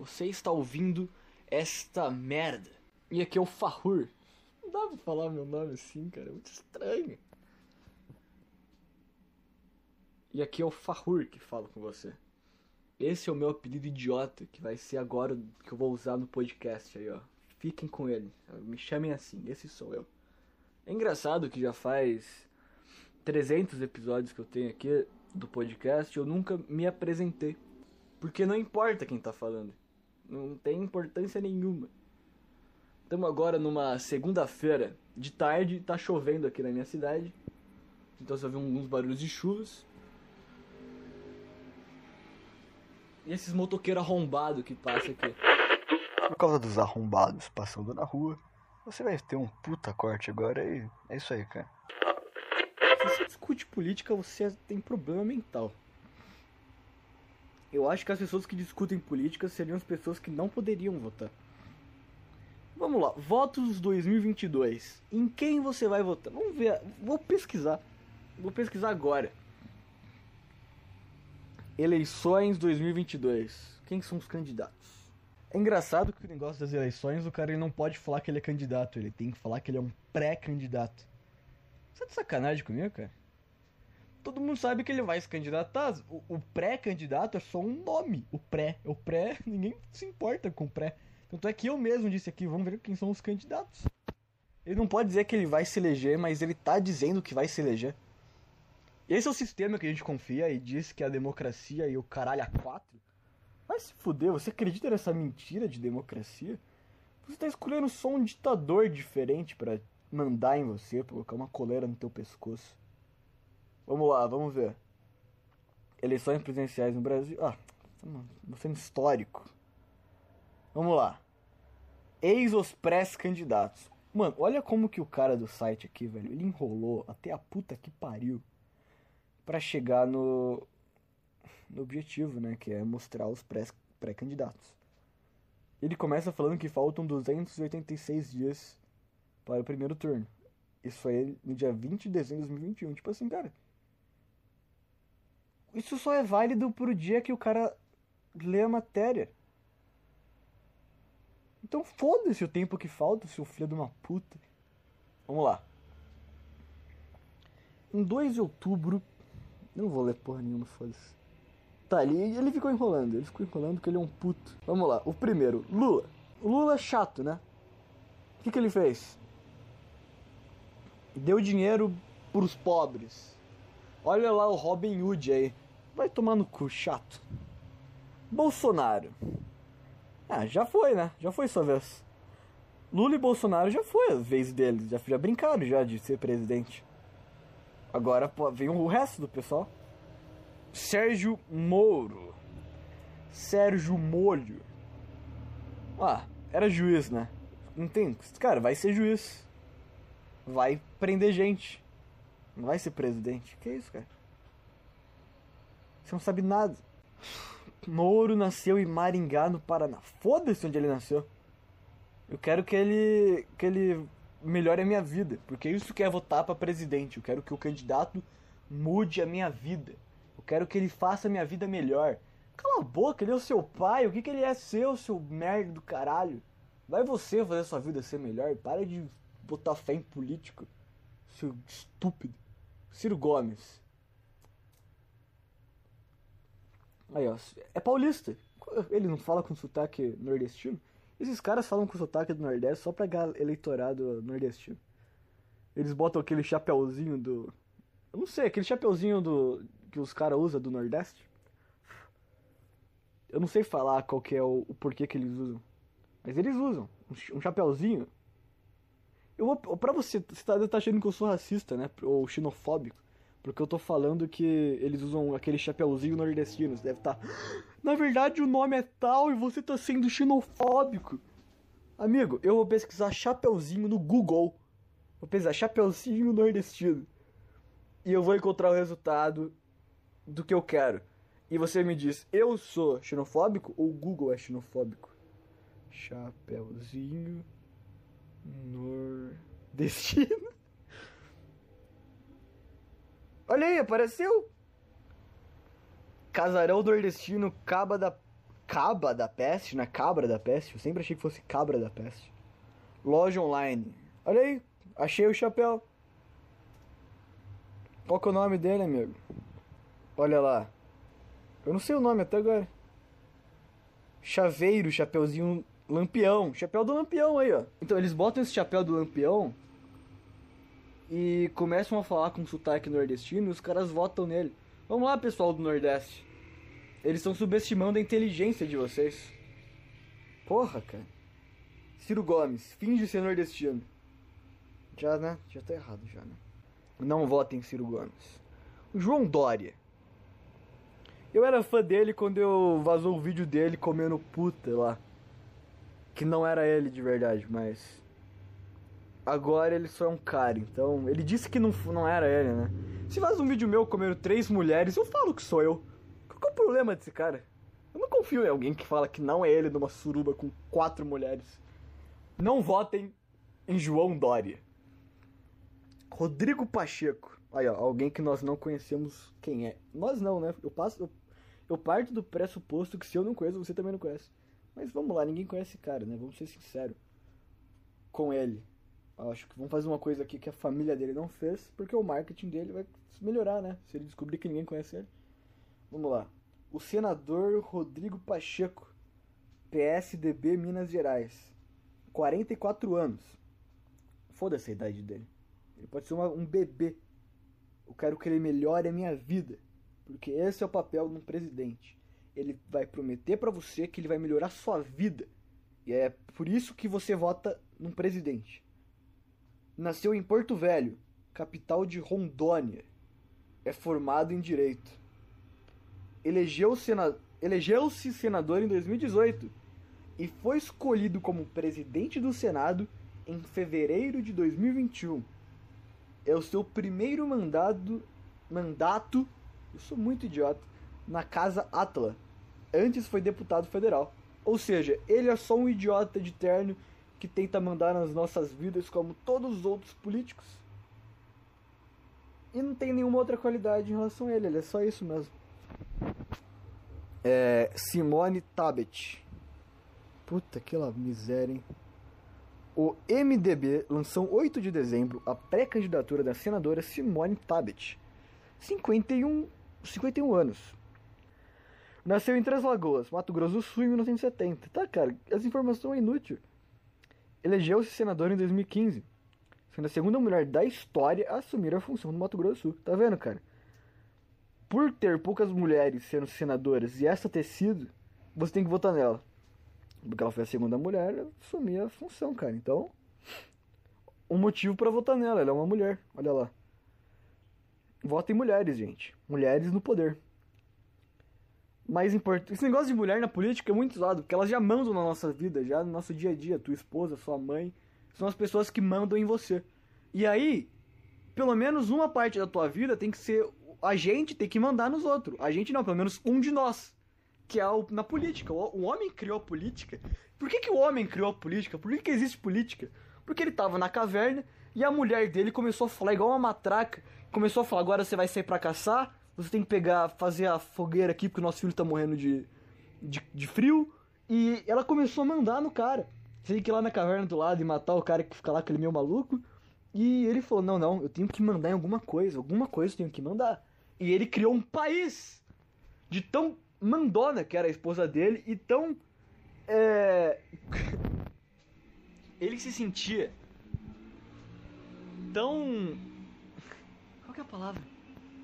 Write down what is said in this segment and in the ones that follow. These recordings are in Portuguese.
Você está ouvindo esta merda. E aqui é o Farrur. Não dá pra falar meu nome assim, cara. É muito estranho. E aqui é o Farrur que fala com você. Esse é o meu apelido idiota, que vai ser agora que eu vou usar no podcast aí, ó. Fiquem com ele. Me chamem assim, esse sou eu. É engraçado que já faz 300 episódios que eu tenho aqui do podcast, eu nunca me apresentei. Porque não importa quem tá falando. Não tem importância nenhuma. Estamos agora numa segunda-feira de tarde, tá chovendo aqui na minha cidade. Então você ver alguns barulhos de chuvas. E esses motoqueiros arrombados que passam aqui. Por causa dos arrombados passando na rua, você vai ter um puta corte agora e é isso aí, cara. Se você discute política, você tem problema mental. Eu acho que as pessoas que discutem política seriam as pessoas que não poderiam votar. Vamos lá, votos 2022. Em quem você vai votar? Vamos ver, vou pesquisar. Vou pesquisar agora. Eleições 2022. Quem são os candidatos? É engraçado que o negócio das eleições, o cara ele não pode falar que ele é candidato, ele tem que falar que ele é um pré-candidato. Você tá de sacanagem comigo, cara? Todo mundo sabe que ele vai se candidatar. O, o pré-candidato é só um nome. O pré. O pré, ninguém se importa com o pré. Tanto é que eu mesmo disse aqui, vamos ver quem são os candidatos. Ele não pode dizer que ele vai se eleger, mas ele tá dizendo que vai se eleger. Esse é o sistema que a gente confia e diz que a democracia e o caralho a quatro. Vai se fuder, você acredita nessa mentira de democracia? Você tá escolhendo só um ditador diferente para mandar em você, pra colocar uma coleira no teu pescoço. Vamos lá, vamos ver. Eleições presidenciais no Brasil. Ah, tá sendo histórico. Vamos lá. Eis os pré-candidatos. Mano, olha como que o cara do site aqui, velho, ele enrolou até a puta que pariu para chegar no, no objetivo, né, que é mostrar os pré-candidatos. Ele começa falando que faltam 286 dias para o primeiro turno. Isso foi no dia 20 de dezembro de 2021. Tipo assim, cara. Isso só é válido pro dia que o cara lê a matéria. Então foda-se o tempo que falta, seu filho de uma puta. Vamos lá. Em 2 de outubro não vou ler porra nenhuma, foda-se. Tá, ali ele ficou enrolando. Ele ficou enrolando porque ele é um puto. Vamos lá. O primeiro, Lula. O Lula é chato, né? O que, que ele fez? Deu dinheiro pros pobres. Olha lá o Robin Hood aí. Vai tomar no cu, chato. Bolsonaro. Ah, já foi, né? Já foi sua vez. Lula e Bolsonaro já foi a vez deles. Já, já brincaram já de ser presidente. Agora pô, vem o resto do pessoal. Sérgio Moro. Sérgio Molho. Ah, era juiz, né? Não tem. Cara, vai ser juiz. Vai prender gente. Não vai ser presidente. Que isso, cara? Você não sabe nada. Moro nasceu em Maringá, no Paraná. Foda-se onde ele nasceu. Eu quero que ele. que ele melhore a minha vida. Porque é isso que é votar para presidente. Eu quero que o candidato mude a minha vida. Eu quero que ele faça a minha vida melhor. Cala a boca, ele é o seu pai. O que, que ele é seu, seu merda do caralho? Vai você fazer a sua vida ser melhor. Para de botar fé em político. Seu estúpido. Ciro Gomes. Aí, ó. É paulista. Ele não fala com sotaque nordestino? Esses caras falam com sotaque do Nordeste só pra eleitorado nordestino. Eles botam aquele chapéuzinho do. Eu não sei, aquele chapéuzinho do. que os caras usam do Nordeste. Eu não sei falar qual que é o, o porquê que eles usam. Mas eles usam. Um, um chapéuzinho. Eu vou. Pra você. Você tá, tá achando que eu sou racista, né? Ou xenofóbico. Porque eu tô falando que eles usam aquele chapeuzinho nordestino. Você deve estar. Tá... Na verdade, o nome é tal e você tá sendo xenofóbico. Amigo, eu vou pesquisar chapeuzinho no Google. Vou pesquisar chapeuzinho nordestino. E eu vou encontrar o resultado do que eu quero. E você me diz, eu sou xenofóbico ou o Google é xenofóbico? Chapeuzinho nordestino. Olha aí, apareceu! Casarão nordestino Caba da Caba da Peste, na Cabra da Peste. Eu sempre achei que fosse Cabra da Peste. Loja online. Olha aí, achei o chapéu. Qual que é o nome dele, amigo? Olha lá. Eu não sei o nome até agora. Chaveiro, chapeuzinho lampião. Chapéu do lampião aí, ó. Então eles botam esse chapéu do lampião e começam a falar com sotaque nordestino e os caras votam nele. Vamos lá, pessoal do Nordeste. Eles estão subestimando a inteligência de vocês. Porra, cara. Ciro Gomes, finge ser nordestino. Já, né? Já tá errado, já, né? Não votem Ciro Gomes. João Dória. Eu era fã dele quando eu vazou o vídeo dele comendo puta lá. Que não era ele de verdade, mas. Agora ele só é um cara, então. Ele disse que não, não era ele, né? Se vaza um vídeo meu comendo três mulheres, eu falo que sou eu. Qual é o problema desse cara? Eu não confio em alguém que fala que não é ele numa suruba com quatro mulheres. Não votem em João Dória. Rodrigo Pacheco. Aí, ó, alguém que nós não conhecemos quem é. Nós não, né? Eu passo. Eu, eu parto do pressuposto que se eu não conheço, você também não conhece. Mas vamos lá, ninguém conhece esse cara, né? Vamos ser sinceros com ele. Acho que vamos fazer uma coisa aqui que a família dele não fez, porque o marketing dele vai melhorar, né? Se ele descobrir que ninguém conhece ele. Vamos lá. O senador Rodrigo Pacheco, PSDB Minas Gerais. 44 anos. Foda-se a idade dele. Ele pode ser uma, um bebê. Eu quero que ele melhore a minha vida. Porque esse é o papel de um presidente. Ele vai prometer para você que ele vai melhorar sua vida. E é por isso que você vota num presidente. Nasceu em Porto Velho, capital de Rondônia. É formado em direito. Elegeu-se sena... elegeu senador em 2018 e foi escolhido como presidente do Senado em fevereiro de 2021. É o seu primeiro mandado, mandato, eu sou muito idiota, na Casa Atla. Antes foi deputado federal. Ou seja, ele é só um idiota de terno que tenta mandar nas nossas vidas como todos os outros políticos. E não tem nenhuma outra qualidade em relação a ele, ele é só isso mesmo. É, Simone Tabet. Puta que miséria, hein? O MDB lançou 8 de dezembro a pré-candidatura da senadora Simone Tabet, 51, 51 anos. Nasceu em Três Lagoas, Mato Grosso do Sul, em 1970. Tá, cara, essa informação é inútil. Elegeu-se senador em 2015, sendo a segunda mulher da história a assumir a função no Mato Grosso do Sul. Tá vendo, cara? Por ter poucas mulheres sendo senadoras e essa ter sido, você tem que votar nela. Porque ela foi a segunda mulher a assumir a função, cara. Então, um motivo para votar nela. Ela é uma mulher, olha lá. Votem mulheres, gente. Mulheres no poder. Mais importante. Esse negócio de mulher na política é muito usado, porque elas já mandam na nossa vida, já no nosso dia a dia. Tua esposa, sua mãe, são as pessoas que mandam em você. E aí, pelo menos uma parte da tua vida tem que ser a gente tem que mandar nos outros. A gente não, pelo menos um de nós. Que é o, na política. O, o, homem criou a política. Por que, que o homem criou a política? Por que, que existe política? Porque ele tava na caverna e a mulher dele começou a falar igual uma matraca. Começou a falar: agora você vai sair para caçar, você tem que pegar, fazer a fogueira aqui porque o nosso filho tá morrendo de, de, de frio. E ela começou a mandar no cara. Você tem que ir lá na caverna do lado e matar o cara que fica lá, aquele meio maluco. E ele falou: Não, não, eu tenho que mandar em alguma coisa, alguma coisa eu tenho que mandar. E ele criou um país de tão mandona que era a esposa dele e tão. É... ele se sentia tão. Qual que é a palavra?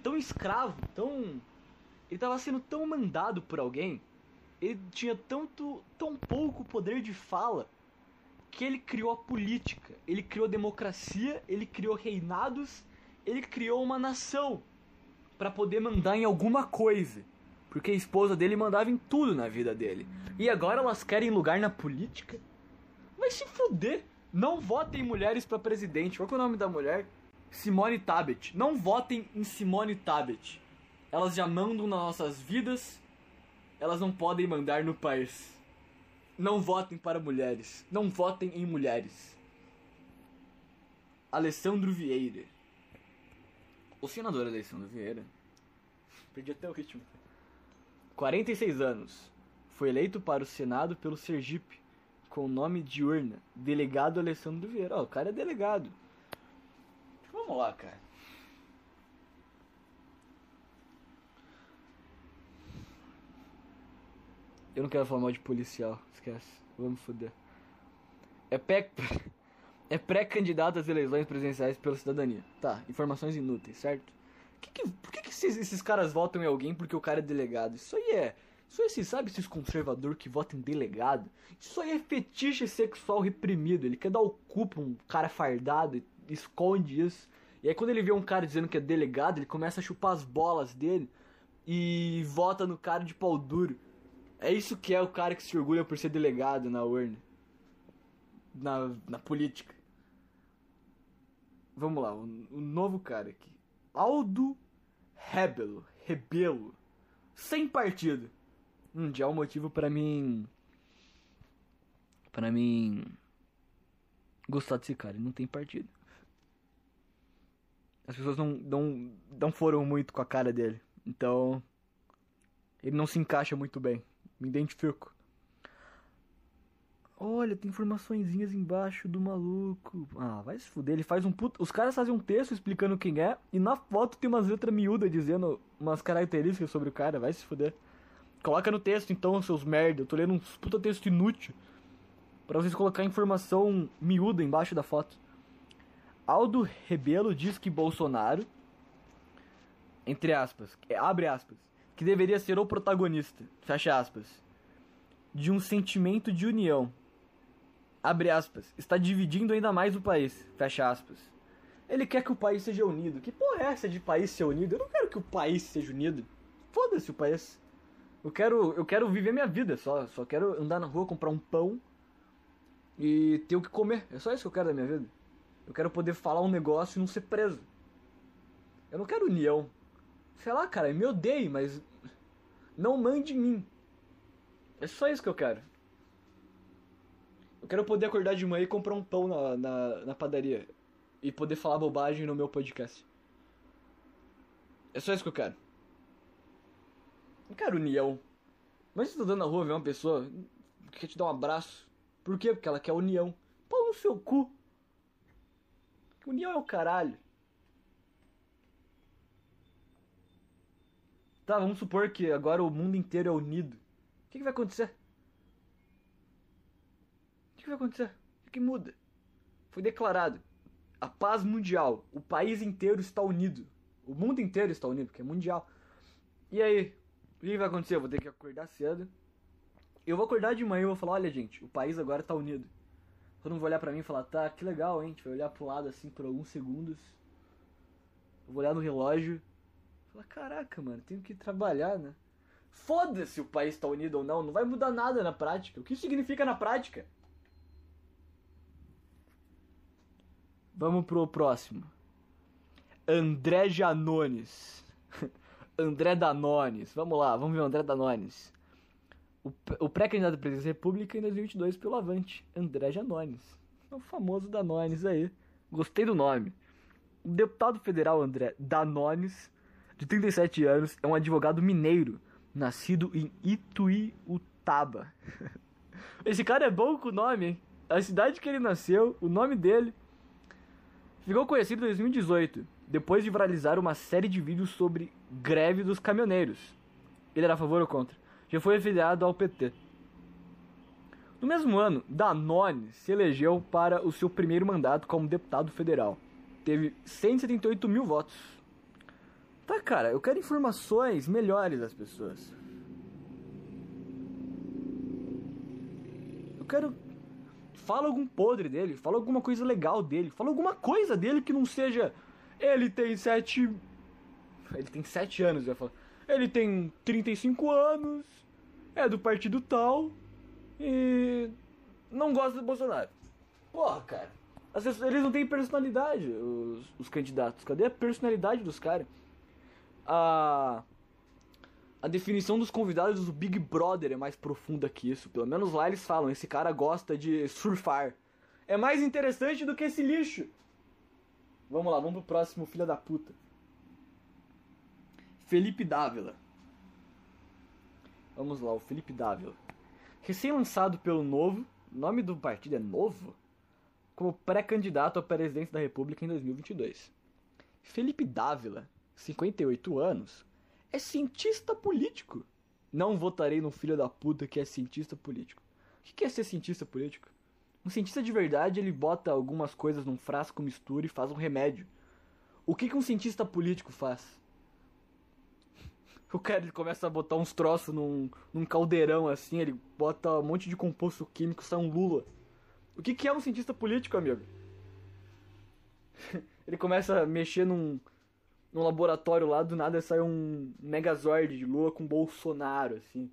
Tão escravo, tão. Ele tava sendo tão mandado por alguém, ele tinha tanto, tão pouco poder de fala, que ele criou a política, ele criou a democracia, ele criou reinados, ele criou uma nação para poder mandar em alguma coisa. Porque a esposa dele mandava em tudo na vida dele. E agora elas querem lugar na política? Vai se fuder! Não votem em mulheres para presidente. Qual é o nome da mulher? Simone Tabet. Não votem em Simone Tabet. Elas já mandam nas nossas vidas. Elas não podem mandar no país. Não votem para mulheres. Não votem em mulheres. Alessandro Vieira. O senador Alessandro Vieira. Perdi até o ritmo. 46 anos. foi eleito para o Senado pelo Sergipe, com o nome de urna, delegado Alessandro Vieira. Ó, o cara é delegado. Vamos lá, cara. Eu não quero falar mal de policial, esquece. Vamos foder. É pré- é pré-candidato às eleições presidenciais pela cidadania. Tá, informações inúteis, certo? Que que- por que, que esses, esses caras votam em alguém porque o cara é delegado? Isso aí é. Isso aí, sabe esses conservador que votam em delegado? Isso aí é fetiche sexual reprimido. Ele quer dar o cu pra um cara fardado e esconde isso. E aí quando ele vê um cara dizendo que é delegado, ele começa a chupar as bolas dele e vota no cara de pau duro. É isso que é o cara que se orgulha por ser delegado na urna. Na, na política. Vamos lá, o, o novo cara aqui. Aldo Rebelo. Rebelo. Sem partido. Hum, já é um motivo pra mim. Pra mim. Gostar desse cara. Ele não tem partido. As pessoas não, não, não foram muito com a cara dele. Então. Ele não se encaixa muito bem. Me identifico. Olha, tem informaçõezinhas embaixo do maluco. Ah, vai se fuder. Ele faz um puto. Os caras fazem um texto explicando quem é. E na foto tem umas letras miúdas dizendo umas características sobre o cara. Vai se fuder. Coloca no texto então, seus merda. Eu tô lendo um puta texto inútil. Pra vocês colocar informação miúda embaixo da foto. Aldo Rebelo diz que Bolsonaro. Entre aspas. Abre aspas. Que deveria ser o protagonista. Fecha aspas. De um sentimento de união abre aspas, está dividindo ainda mais o país, fecha aspas. Ele quer que o país seja unido. Que porra é essa de país ser unido? Eu não quero que o país seja unido. Foda-se o país. Eu quero, eu quero viver minha vida só. Só quero andar na rua, comprar um pão e ter o que comer. É só isso que eu quero da minha vida. Eu quero poder falar um negócio e não ser preso. Eu não quero união. Sei lá, cara, me odeie, mas não mande em mim. É só isso que eu quero. Eu quero poder acordar de manhã e comprar um pão na, na, na padaria. E poder falar bobagem no meu podcast. É só isso que eu quero. Não quero união. Mas você tá dando na rua ver uma pessoa que quer te dar um abraço. Por quê? Porque ela quer união. Pau no seu cu. União é o caralho. Tá, vamos supor que agora o mundo inteiro é unido. O que, que vai acontecer? O que vai acontecer? O que muda? Foi declarado a paz mundial. O país inteiro está unido. O mundo inteiro está unido, porque é mundial. E aí? O que vai acontecer? Eu vou ter que acordar cedo. Eu vou acordar de manhã e vou falar: olha, gente, o país agora está unido. Todo mundo vai olhar pra mim e falar: tá, que legal, hein? A gente vai olhar pro lado assim por alguns segundos. Eu vou olhar no relógio. Falar: caraca, mano, tenho que trabalhar, né? Foda-se o país está unido ou não, não vai mudar nada na prática. O que significa na prática? Vamos pro próximo. André Janones. André Danones. Vamos lá, vamos ver o André Danones. O, pré-candidato à presidência da República em 2022 pelo Avante. André Janones. É o famoso Danones aí. Gostei do nome. O deputado federal André Danones, de 37 anos, é um advogado mineiro, nascido em Ituiutaba. Esse cara é bom com o nome, hein? A cidade que ele nasceu, o nome dele. Ficou conhecido em 2018, depois de viralizar uma série de vídeos sobre greve dos caminhoneiros. Ele era a favor ou contra? Já foi afiliado ao PT. No mesmo ano, Danone se elegeu para o seu primeiro mandato como deputado federal. Teve 178 mil votos. Tá, cara, eu quero informações melhores das pessoas. Eu quero fala algum podre dele, fala alguma coisa legal dele, fala alguma coisa dele que não seja. Ele tem sete. Ele tem sete anos, eu ia falar. Ele tem 35 anos, é do partido tal e não gosta do Bolsonaro. Porra, cara. Eles não têm personalidade, os, os candidatos. Cadê a personalidade dos caras? A. A definição dos convidados do Big Brother é mais profunda que isso. Pelo menos lá eles falam: esse cara gosta de surfar. É mais interessante do que esse lixo. Vamos lá, vamos pro próximo, filha da puta. Felipe Dávila. Vamos lá, o Felipe Dávila. recém-lançado pelo Novo, nome do partido é Novo, como pré-candidato à presidência da República em 2022. Felipe Dávila, 58 anos, é cientista político. Não votarei no filho da puta que é cientista político. O que é ser cientista político? Um cientista de verdade, ele bota algumas coisas num frasco, mistura e faz um remédio. O que, que um cientista político faz? O cara ele começa a botar uns troços num, num caldeirão assim, ele bota um monte de composto químico, sai um lula. O que, que é um cientista político, amigo? ele começa a mexer num, num laboratório lá, do nada sai um megazord de lua com Bolsonaro, assim.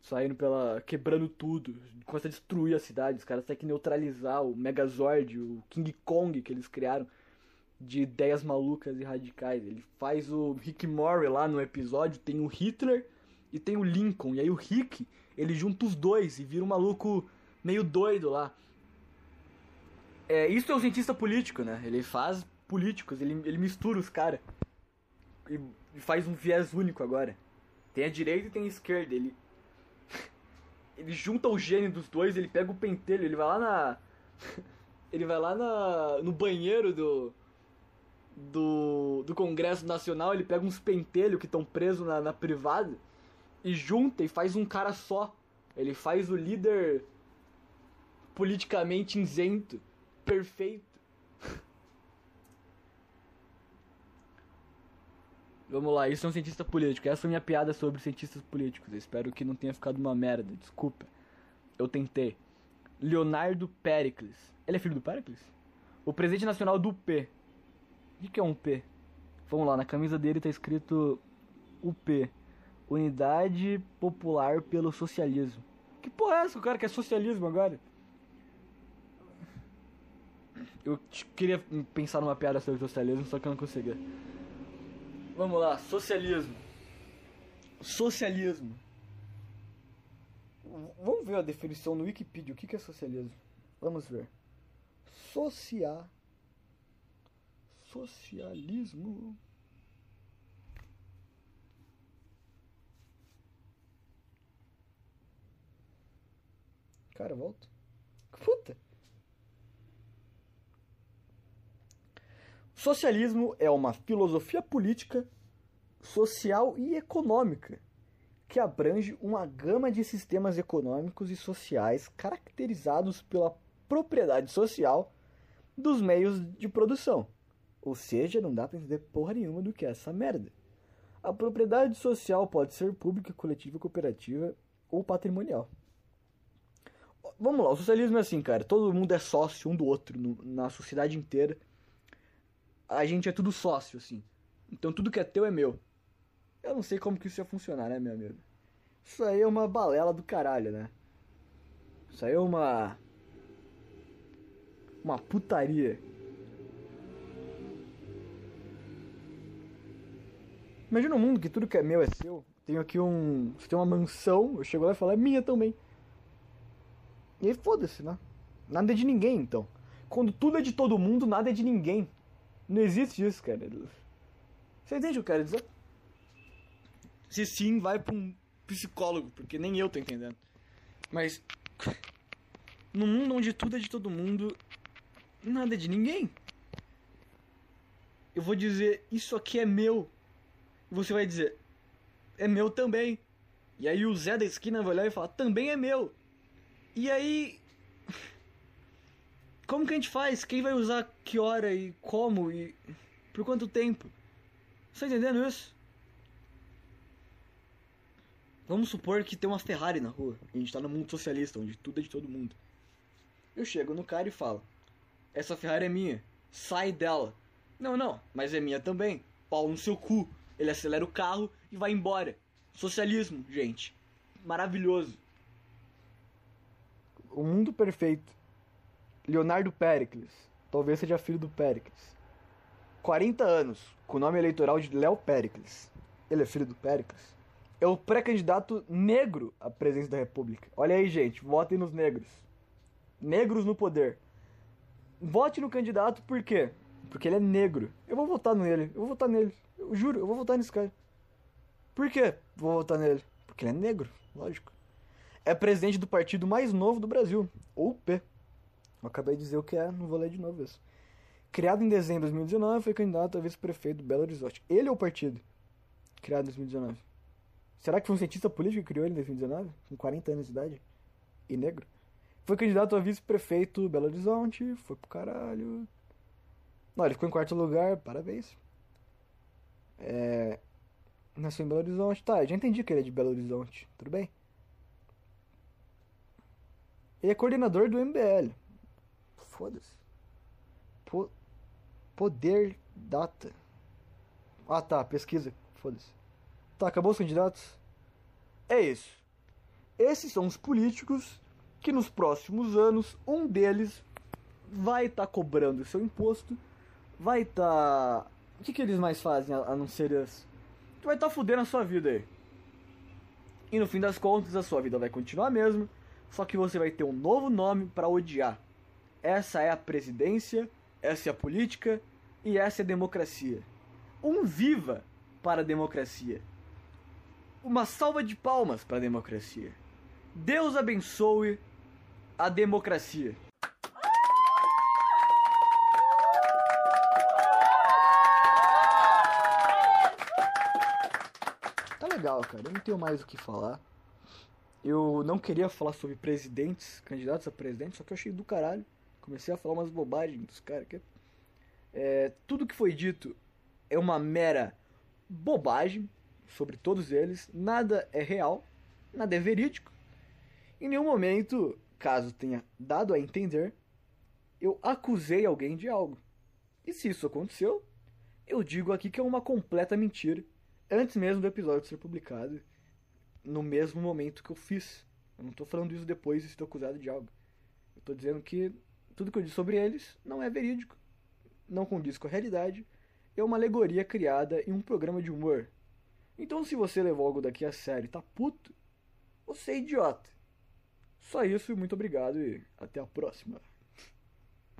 Saindo pela. quebrando tudo. Começa a destruir a cidade. Os caras têm que neutralizar o Megazord, o King Kong que eles criaram de ideias malucas e radicais. Ele faz o Rick Mori lá no episódio, tem o Hitler e tem o Lincoln. E aí o Rick, ele junta os dois e vira um maluco meio doido lá. É, isso é o cientista político, né? Ele faz políticos, ele, ele mistura os caras. E, e faz um viés único agora. Tem a direita e tem a esquerda. Ele. ele junta o gênio dos dois, ele pega o pentelho, ele vai lá na. ele vai lá na, no banheiro do do, do Congresso Nacional, ele pega uns pentelhos que estão presos na, na privada e junta e faz um cara só. Ele faz o líder politicamente isento, perfeito. Vamos lá, isso é um cientista político. Essa é a minha piada sobre cientistas políticos. Eu espero que não tenha ficado uma merda, desculpa. Eu tentei. Leonardo Pericles. Ele é filho do Pericles? O presidente nacional do P. O que é um P? Vamos lá, na camisa dele tá escrito UP Unidade Popular pelo Socialismo. Que porra é essa? O cara quer socialismo agora? Eu queria pensar numa piada sobre socialismo, só que eu não consegui. Vamos lá, socialismo. Socialismo. Vamos ver a definição no Wikipedia. O que é socialismo? Vamos ver. Social socialismo. Cara, volta. Puta. Socialismo é uma filosofia política, social e econômica que abrange uma gama de sistemas econômicos e sociais caracterizados pela propriedade social dos meios de produção ou seja, não dá pra entender porra nenhuma do que é essa merda. A propriedade social pode ser pública, coletiva, cooperativa ou patrimonial. Vamos lá, o socialismo é assim, cara. Todo mundo é sócio um do outro no, na sociedade inteira. A gente é tudo sócio, assim. Então tudo que é teu é meu. Eu não sei como que isso ia funcionar, né, meu amigo? Isso aí é uma balela do caralho, né? Isso aí é uma. Uma putaria. Imagina um mundo que tudo que é meu é seu. Tenho aqui um. Você tem uma mansão, eu chego lá e falo, é minha também. E aí foda-se, né? Nada é de ninguém, então. Quando tudo é de todo mundo, nada é de ninguém. Não existe isso, cara. Você entende o que eu quero dizer? Se sim, vai pra um psicólogo, porque nem eu tô entendendo. Mas. No mundo onde tudo é de todo mundo, nada é de ninguém. Eu vou dizer, isso aqui é meu você vai dizer, é meu também. E aí o Zé da esquina vai olhar e falar, também é meu. E aí. Como que a gente faz? Quem vai usar que hora e como e por quanto tempo? Você tá entendendo isso? Vamos supor que tem uma Ferrari na rua. A gente tá no mundo socialista, onde tudo é de todo mundo. Eu chego no cara e falo: Essa Ferrari é minha. Sai dela. Não, não, mas é minha também. Pau no seu cu. Ele acelera o carro e vai embora. Socialismo, gente. Maravilhoso. O mundo perfeito. Leonardo Pericles. Talvez seja filho do Pericles. 40 anos, com o nome eleitoral de Léo Pericles. Ele é filho do Pericles. É o pré-candidato negro à presidência da República. Olha aí, gente, votem nos negros. Negros no poder. Vote no candidato por quê? Porque ele é negro. Eu vou votar nele. Eu vou votar nele. Eu juro, eu vou votar nesse cara. Por quê? Vou votar nele. Porque ele é negro, lógico. é presidente do partido mais novo do Brasil, o P. Eu acabei de dizer o que é, não vou ler de novo isso. Criado em dezembro de 2019, foi candidato a vice-prefeito do Belo Horizonte. Ele é o partido criado em 2019. Será que foi um cientista político que criou ele em 2019? Com 40 anos de idade? E negro? Foi candidato a vice-prefeito do Belo Horizonte, foi pro caralho. Não, ele ficou em quarto lugar, parabéns. É... Nasceu em Belo Horizonte. Tá, eu já entendi que ele é de Belo Horizonte, tudo bem? Ele é coordenador do MBL. Foda-se. Po... Poder Data. Ah tá, pesquisa. Foda-se. Tá, acabou os candidatos? É isso. Esses são os políticos que nos próximos anos, um deles vai estar tá cobrando seu imposto, vai. Tá... O que, que eles mais fazem a, não ser isso? Vai estar tá fudendo a sua vida aí. E no fim das contas, a sua vida vai continuar a mesma, só que você vai ter um novo nome para odiar. Essa é a presidência, essa é a política e essa é a democracia. Um viva para a democracia. Uma salva de palmas para a democracia. Deus abençoe a democracia. Legal, cara. Eu não tenho mais o que falar. Eu não queria falar sobre presidentes, candidatos a presidente, só que eu achei do caralho. Comecei a falar umas bobagens dos caras. É, tudo que foi dito é uma mera bobagem sobre todos eles. Nada é real, nada é verídico. Em nenhum momento, caso tenha dado a entender, eu acusei alguém de algo. E se isso aconteceu, eu digo aqui que é uma completa mentira, antes mesmo do episódio ser publicado, no mesmo momento que eu fiz. Eu não estou falando isso depois de ser acusado de algo. Eu estou dizendo que tudo que eu disse sobre eles não é verídico, não condiz com a realidade, é uma alegoria criada em um programa de humor. Então, se você levou algo daqui a sério e tá puto, você é idiota. Só isso, muito obrigado e até a próxima.